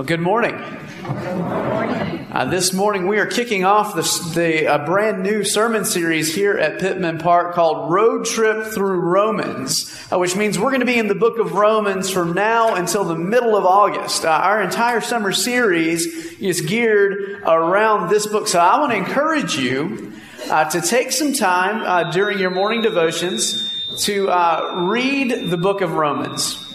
Well, good morning. Uh, this morning we are kicking off the, the brand new sermon series here at Pittman Park called Road Trip Through Romans, uh, which means we're going to be in the book of Romans from now until the middle of August. Uh, our entire summer series is geared around this book. So I want to encourage you uh, to take some time uh, during your morning devotions to read the book of Romans.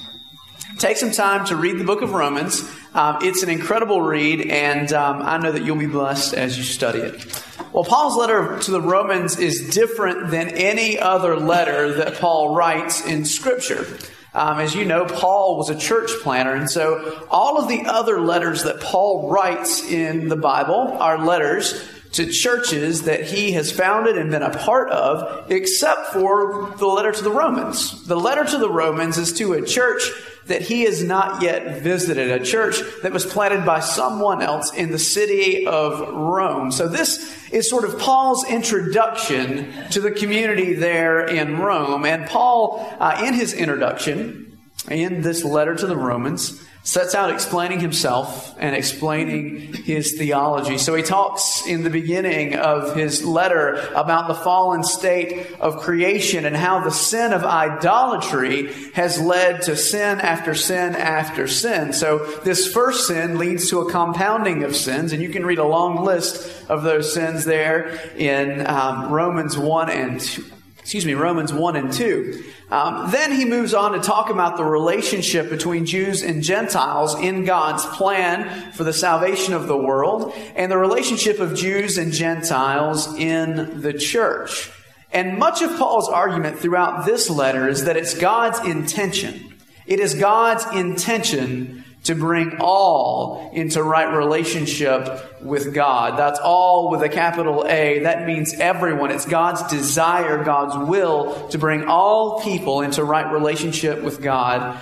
Take some time to read the book of Romans. Um, it's an incredible read, and um, I know that you'll be blessed as you study it. Well, Paul's letter to the Romans is different than any other letter that Paul writes in Scripture. Um, as you know, Paul was a church planter, and so all of the other letters that Paul writes in the Bible are letters to churches that he has founded and been a part of, except for the letter to the Romans. The letter to the Romans is to a church that he has not yet visited, a church that was planted by someone else in the city of Rome. So this is sort of Paul's introduction to the community there in Rome. And Paul, uh, in his introduction, in this letter to the Romans, sets out explaining himself and explaining his theology. So he talks in the beginning of his letter about the fallen state of creation and how the sin of idolatry has led to sin after sin after sin. So this first sin leads to a compounding of sins, and you can read a long list of those sins there in um, Romans 1 and 2 excuse me, Romans 1 and 2. Um, then he moves on to talk about the relationship between Jews and Gentiles in God's plan for the salvation of the world and the relationship of Jews and Gentiles in the church. And much of Paul's argument throughout this letter is that it's God's intention. It is God's intention to bring all into right relationship with God. That's all with a capital A. That means everyone. It's God's desire, God's will to bring all people into right relationship with God.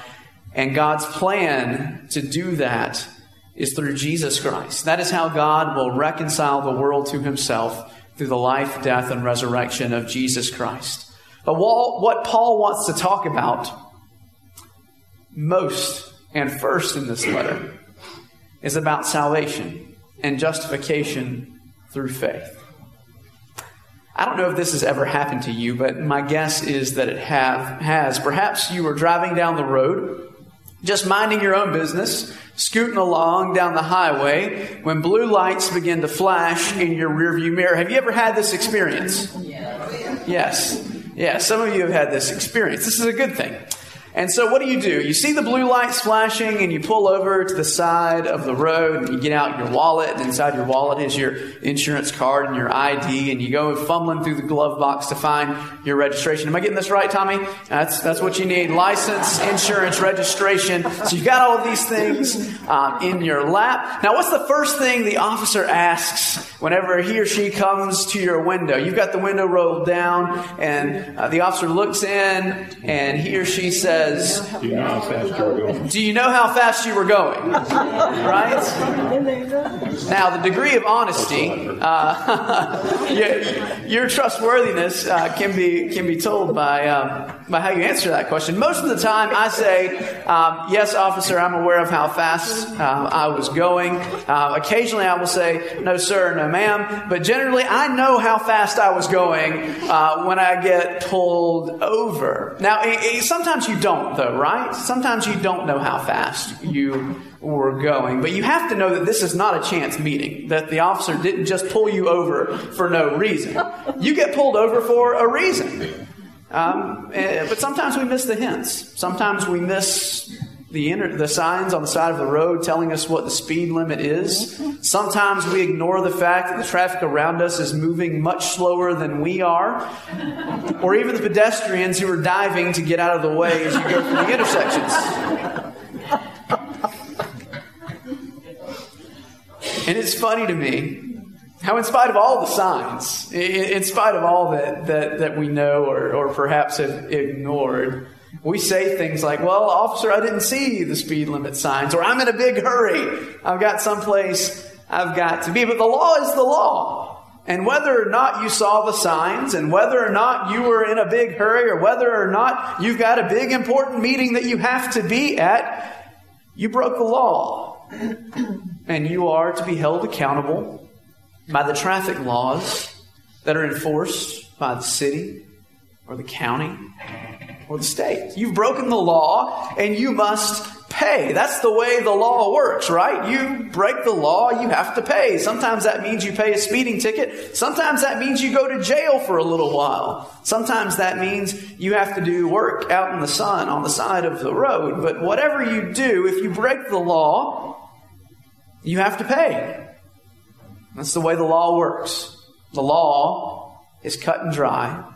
And God's plan to do that is through Jesus Christ. That is how God will reconcile the world to himself through the life, death, and resurrection of Jesus Christ. But what Paul wants to talk about most and first in this letter is about salvation and justification through faith. I don't know if this has ever happened to you, but my guess is that it have, has. Perhaps you were driving down the road, just minding your own business, scooting along down the highway when blue lights begin to flash in your rearview mirror. Have you ever had this experience? Yes. Yes, some of you have had this experience. This is a good thing. And so, what do you do? You see the blue lights flashing, and you pull over to the side of the road, and you get out your wallet, and inside your wallet is your insurance card and your ID, and you go fumbling through the glove box to find your registration. Am I getting this right, Tommy? That's that's what you need: license, insurance, registration. So you've got all of these things um, in your lap. Now, what's the first thing the officer asks whenever he or she comes to your window? You've got the window rolled down, and uh, the officer looks in, and he or she says says, Do you know how fast you were going? Do you know how fast you were going? right? Now, the degree of honesty, uh, your, your, trustworthiness uh, can be can be told by um, by how you answer that question. Most of the time, I say, um, "Yes, officer, I'm aware of how fast uh, I was going." Uh, occasionally, I will say, "No, sir, no, ma'am," but generally, I know how fast I was going uh, when I get pulled over. Now, it, it, sometimes you don't don't, though, right? Sometimes you don't know how fast you were going. But you have to know that this is not a chance meeting, that the officer didn't just pull you over for no reason. You get pulled over for a reason. Um, eh, but sometimes we miss the hints. Sometimes we miss the, inter- the signs on the side of the road telling us what the speed limit is. Sometimes we ignore the fact that the traffic around us is moving much slower than we are, or even the pedestrians who are diving to get out of the way as you go through the intersections. And it's funny to me how, in spite of all the signs, in spite of all that, that, that we know or, or perhaps have ignored, we say things like, well, officer, I didn't see the speed limit signs, or I'm in a big hurry. I've got someplace I've got to be. But the law is the law. And whether or not you saw the signs, and whether or not you were in a big hurry, or whether or not you've got a big important meeting that you have to be at, you broke the law. and you are to be held accountable by the traffic laws that are enforced by the city or the county or the state. You've broken the law and you must pay. That's the way the law works, right? You break the law, you have to pay. Sometimes that means you pay a speeding ticket. Sometimes that means you go to jail for a little while. Sometimes that means you have to do work out in the sun on the side of the road. But whatever you do, if you break the law, you have to pay. That's the way the law works. The law is cut and dry.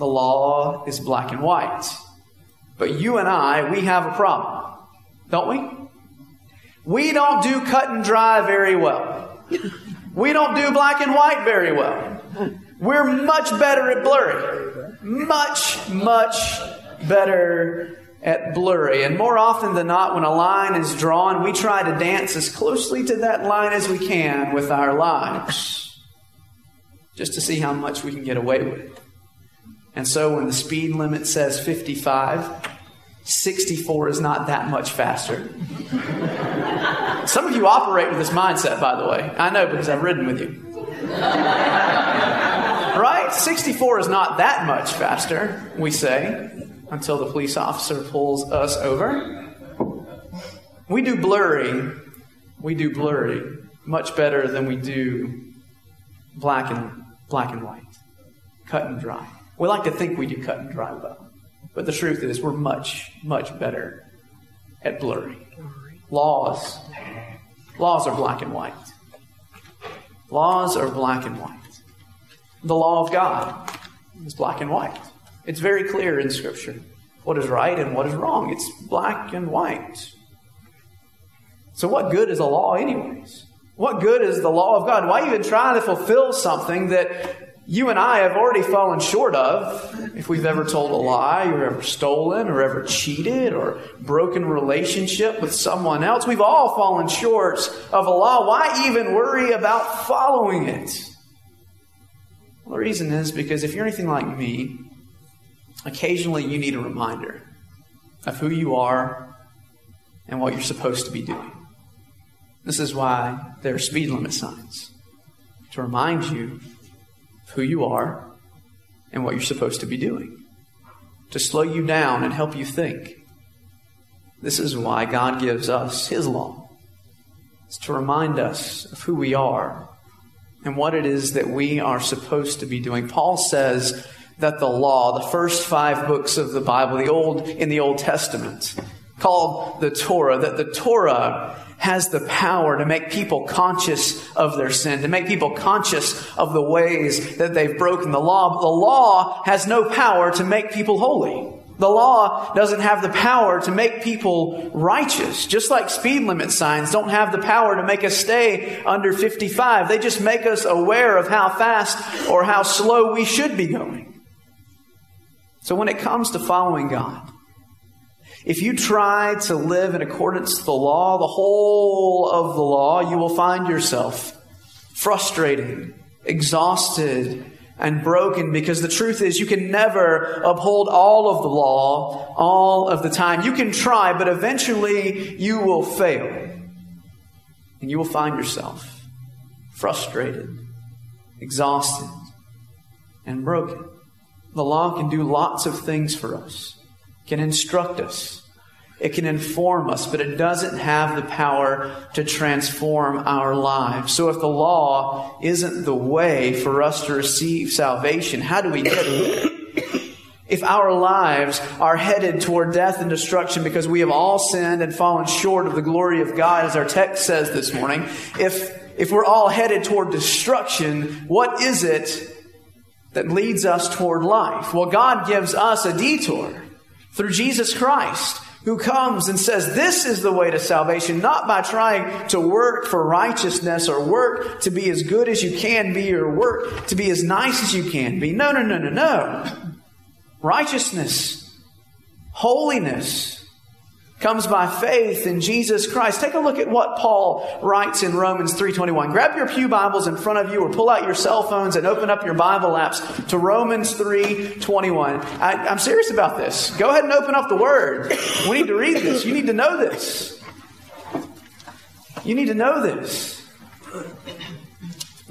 The law is black and white. But you and I, we have a problem don't we? We don't do cut and dry very well. We don't do black and white very well. We're much better at blurry. Much, much better at blurry. And more often than not, when a line is drawn, we try to dance as closely to that line as we can with our lives, just to see how much we can get away with. And so when the speed limit says 55, 64 is not that much faster. Some of you operate with this mindset, by the way. I know because I've ridden with you. right? 64 is not that much faster, we say, until the police officer pulls us over. We do blurry. We do blurry much better than we do black and black and white. Cut and dry. We like to think we do cut and dry well. But the truth is, we're much, much better at blurry. Laws. Laws are black and white. Laws are black and white. The law of God is black and white. It's very clear in Scripture what is right and what is wrong. It's black and white. So, what good is a law, anyways? What good is the law of God? Why even try to fulfill something that you and I have already fallen short of if we've ever told a lie or ever stolen or ever cheated or broken relationship with someone else. We've all fallen short of a law. Why even worry about following it? Well, the reason is because if you're anything like me, occasionally you need a reminder of who you are and what you're supposed to be doing. This is why there are speed limit signs to remind you who you are and what you're supposed to be doing, to slow you down and help you think. This is why God gives us His law. It's to remind us of who we are and what it is that we are supposed to be doing. Paul says that the law, the first five books of the Bible, the old in the Old Testament, called the Torah, that the Torah has the power to make people conscious of their sin, to make people conscious of the ways that they've broken the law. But the law has no power to make people holy. The law doesn't have the power to make people righteous. Just like speed limit signs don't have the power to make us stay under 55. They just make us aware of how fast or how slow we should be going. So when it comes to following God, if you try to live in accordance to the law, the whole of the law, you will find yourself frustrated, exhausted, and broken because the truth is you can never uphold all of the law all of the time. You can try, but eventually you will fail. And you will find yourself frustrated, exhausted, and broken. The law can do lots of things for us can instruct us, it can inform us, but it doesn't have the power to transform our lives. So if the law isn't the way for us to receive salvation, how do we get it? If our lives are headed toward death and destruction because we have all sinned and fallen short of the glory of God, as our text says this morning, if, if we're all headed toward destruction, what is it that leads us toward life? Well, God gives us a detour through Jesus Christ, who comes and says, This is the way to salvation, not by trying to work for righteousness or work to be as good as you can be or work to be as nice as you can be. No, no, no, no, no. Righteousness, holiness, comes by faith in Jesus Christ. Take a look at what Paul writes in Romans 3:21. Grab your pew Bibles in front of you or pull out your cell phones and open up your Bible apps to Romans 3:21. I'm serious about this. Go ahead and open up the word. We need to read this. You need to know this. You need to know this.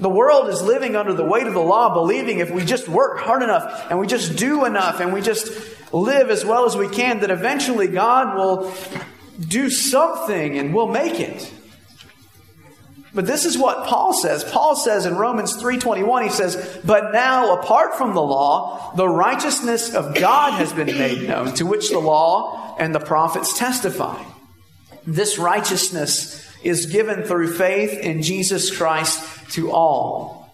The world is living under the weight of the law, believing if we just work hard enough and we just do enough and we just live as well as we can, that eventually God will do something and we'll make it. But this is what Paul says. Paul says in Romans 3:21 he says, "But now apart from the law, the righteousness of God has been made known, to which the law and the prophets testify." This righteousness is given through faith in Jesus Christ to all,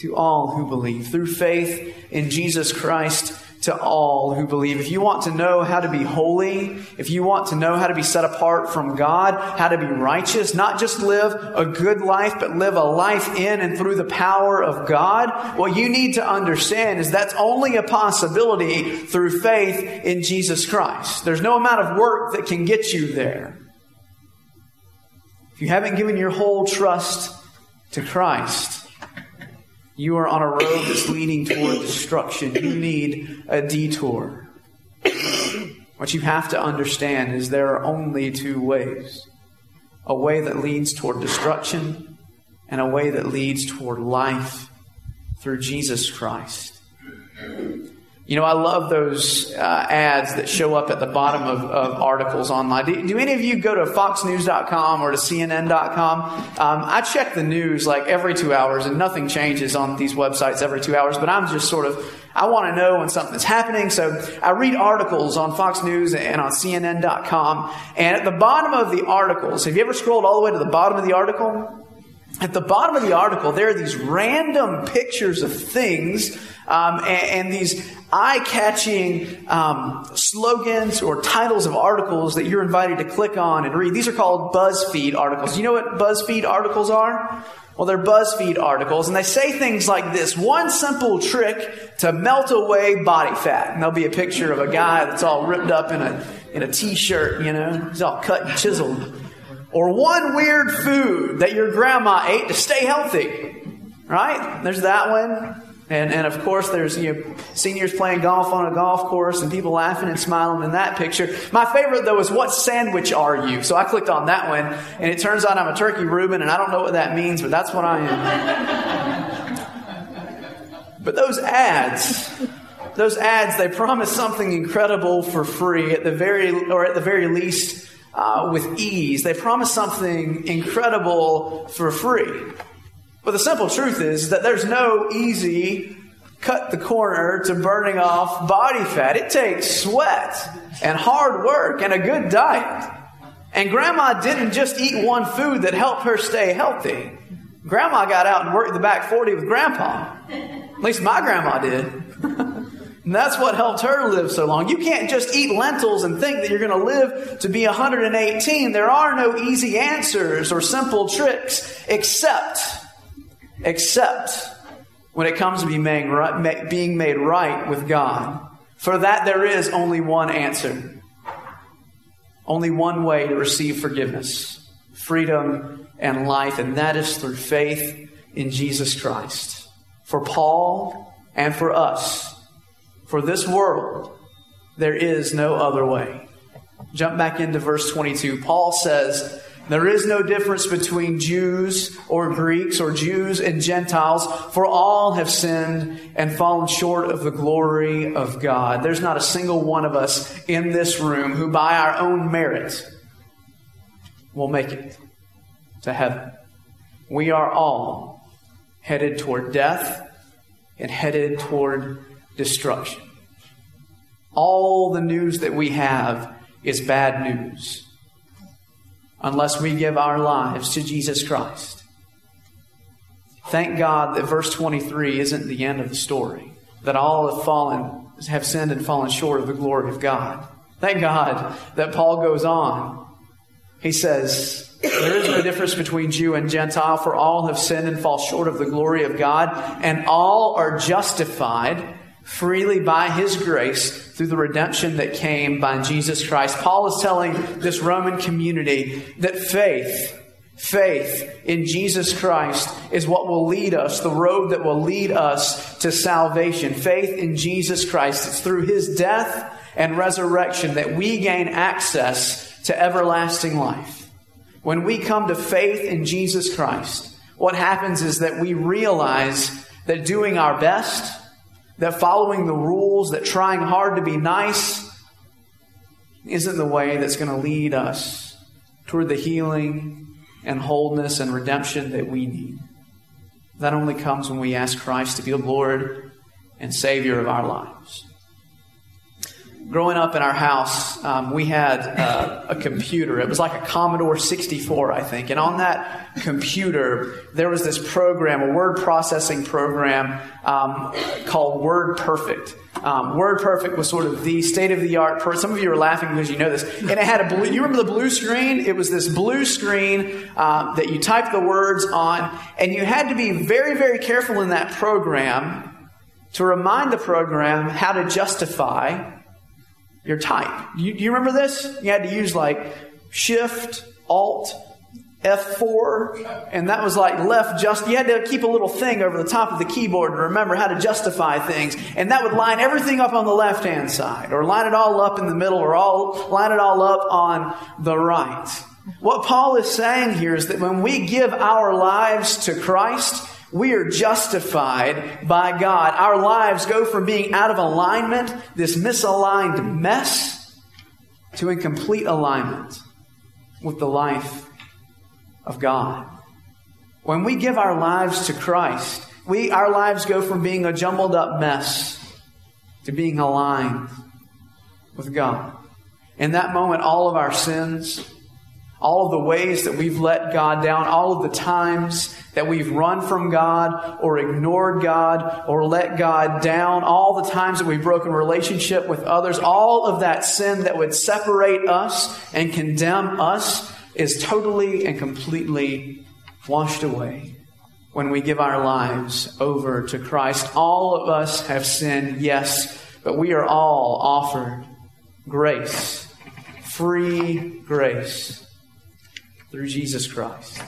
to all who believe. Through faith in Jesus Christ to all who believe. If you want to know how to be holy, if you want to know how to be set apart from God, how to be righteous, not just live a good life, but live a life in and through the power of God, what you need to understand is that's only a possibility through faith in Jesus Christ. There's no amount of work that can get you there. If you haven't given your whole trust to Christ, you are on a road that's leading toward destruction. You need a detour. What you have to understand is there are only two ways a way that leads toward destruction and a way that leads toward life through Jesus Christ. You know, I love those uh, ads that show up at the bottom of, of articles online. Do, do, any of you go to foxnews.com or to cnn.com? Um, I check the news like every two hours and nothing changes on these websites every two hours, but I'm just sort of, I want to know when something's happening. So I read articles on Fox News and on cnn.com. And at the bottom of the articles, have you ever scrolled all the way to the bottom of the article? At the bottom of the article, there are these random pictures of things um, and, and, these eye catching um, slogans or titles of articles that you're invited to click on and read. These are called BuzzFeed articles. You know what BuzzFeed articles are? Well, they're BuzzFeed articles, and they say things like this one simple trick to melt away body fat. And there'll be a picture of a guy that's all ripped up in a, in a t shirt, you know, he's all cut and chiseled. Or one weird food that your grandma ate to stay healthy. Right? There's that one. And, and of course, there's you know, seniors playing golf on a golf course and people laughing and smiling in that picture. My favorite, though, is what sandwich are you? So I clicked on that one, and it turns out I'm a turkey Reuben, and I don't know what that means, but that's what I am. but those ads, those ads, they promise something incredible for free at the very, or at the very least, uh, with ease. They promise something incredible for free. But the simple truth is that there's no easy cut the corner to burning off body fat. It takes sweat and hard work and a good diet. And grandma didn't just eat one food that helped her stay healthy. Grandma got out and worked the back 40 with grandpa. At least my grandma did. and that's what helped her live so long. You can't just eat lentils and think that you're going to live to be 118. There are no easy answers or simple tricks except except when it comes to being made right, being made right with God. For that, there is only one answer, only one way to receive forgiveness, freedom, and life, and that is through faith in Jesus Christ. For Paul and for us, for this world, there is no other way. Jump back into verse 22. Paul says, there is no difference between Jews or Greeks or Jews and Gentiles, for all have sinned and fallen short of the glory of God. There's not a single one of us in this room who, by our own merit, will make it to heaven. We are all headed toward death and headed toward destruction. All the news that we have is bad news unless we give our lives to Jesus Christ. Thank God that verse 23 isn't the end of the story, that all have fallen, have sinned and fallen short of the glory of God. Thank God that Paul goes on. He says, There is no difference between Jew and Gentile, for all have sinned and fall short of the glory of God, and all are justified freely by his grace through the redemption that came by Jesus Christ. Paul is telling this Roman community that faith, faith in Jesus Christ is what will lead us, the road that will lead us to salvation. Faith in Jesus Christ. It's through his death and resurrection that we gain access to everlasting life. When we come to faith in Jesus Christ, what happens is that we realize that doing our best, that following the rules, that trying hard to be nice isn't the way that's going to lead us toward the healing and wholeness and redemption that we need. That only comes when we ask Christ to be the Lord and Savior of our lives growing up in our house, um, we had uh, a computer. It was like a Commodore 64, I think. And on that computer, there was this program, a word processing program um, called Word Perfect. Um, Word Perfect was sort of the state of the art. Per- Some of you are laughing because you know this. And it had a blue. You remember the blue screen? It was this blue screen uh, that you type the words on, and you had to be very, very careful in that program to remind the program how to justify your type. You, you remember this? You had to use like Shift, Alt, F4, and that was like left just, you had to keep a little thing over the top of the keyboard to remember how to justify things. And that would line everything up on the left hand side, or line it all up in the middle, or all, line it all up on the right. What Paul is saying here is that when we give our lives to Christ, we are justified by God. Our lives go from being out of alignment, this misaligned mess, to in complete alignment with the life of God. When we give our lives to Christ, we, our lives go from being a jumbled up mess to being aligned with God. In that moment, all of our sins, all of the ways that we've let God down, all of the times that we've run from God or ignored God or let God down, all the times that we've broken relationship with others, all of that sin that would separate us and condemn us is totally and completely washed away when we give our lives over to Christ. All of us have sinned, yes, but we are all offered grace, free grace through Jesus Christ.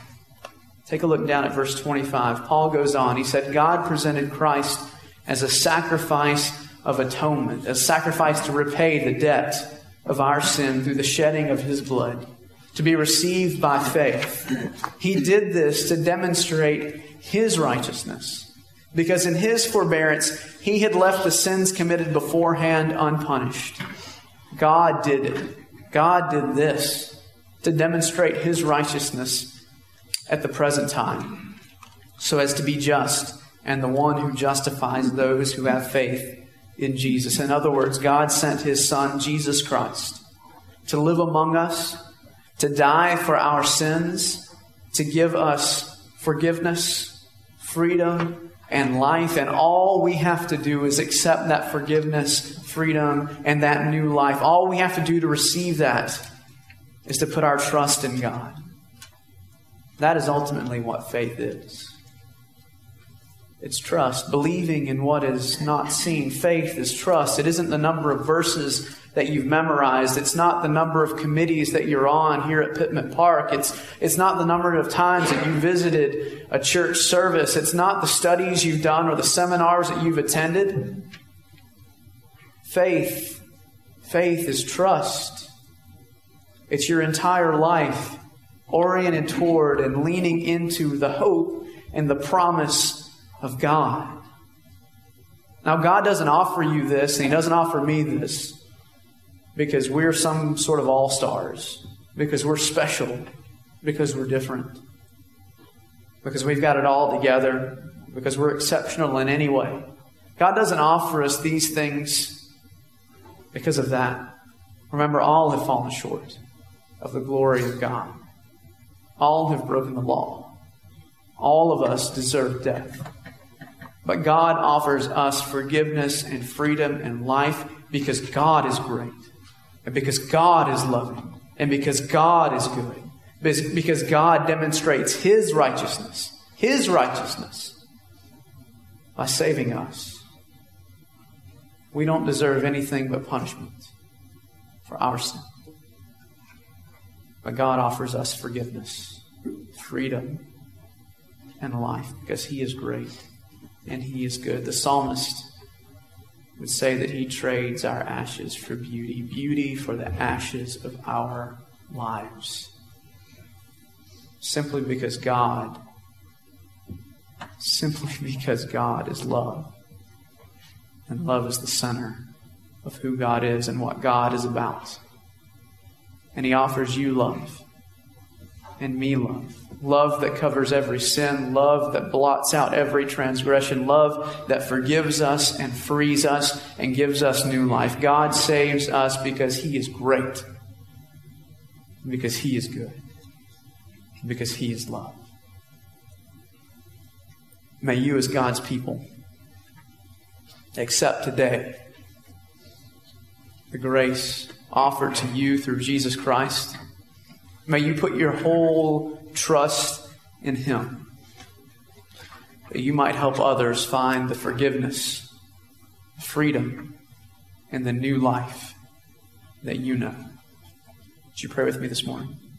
Take a look down at verse 25. Paul goes on. He said, God presented Christ as a sacrifice of atonement, a sacrifice to repay the debt of our sin through the shedding of his blood, to be received by faith. He did this to demonstrate his righteousness, because in his forbearance, he had left the sins committed beforehand unpunished. God did it. God did this to demonstrate his righteousness at the present time, so as to be just and the one who justifies those who have faith in Jesus. In other words, God sent his Son, Jesus Christ, to live among us, to die for our sins, to give us forgiveness, freedom, and life. And all we have to do is accept that forgiveness, freedom, and that new life. All we have to do to receive that is to put our trust in God. That is ultimately what faith is. It's trust, believing in what is not seen. Faith is trust. It isn't the number of verses that you've memorized. It's not the number of committees that you're on here at Pittman Park. It's, it's not the number of times that you visited a church service. It's not the studies you've done or the seminars that you've attended. Faith, faith is trust. It's your entire life oriented toward and leaning into the hope and the promise of God. Now, God doesn't offer you this, and He doesn't offer me this because we're some sort of all stars, because we're special, because we're different, because we've got it all together, because we're exceptional in any way. God doesn't offer us these things because of that. Remember, all have fallen short of the glory of God. All have broken the law. All of us deserve death. But God offers us forgiveness and freedom and life because God is great, and because God is loving, and because God is good, because God demonstrates His righteousness, His righteousness, by saving us. We don't deserve anything but punishment for our sin. But God offers us forgiveness, freedom, and life because He is great and He is good. The psalmist would say that He trades our ashes for beauty, beauty for the ashes of our lives. simply because God, simply because God is love. And love is the center of who God is and what God is about. And He offers you love and me love. Love that covers every sin, love that blots out every transgression, love that forgives us and frees us and gives us new life. God saves us because He is great, because He is good, because He is love. May you, as God's people, accept today the grace offered to you through Jesus Christ. May you put your whole trust in Him, that you might help others find the forgiveness, freedom, and the new life that you know. Would you pray with me this morning?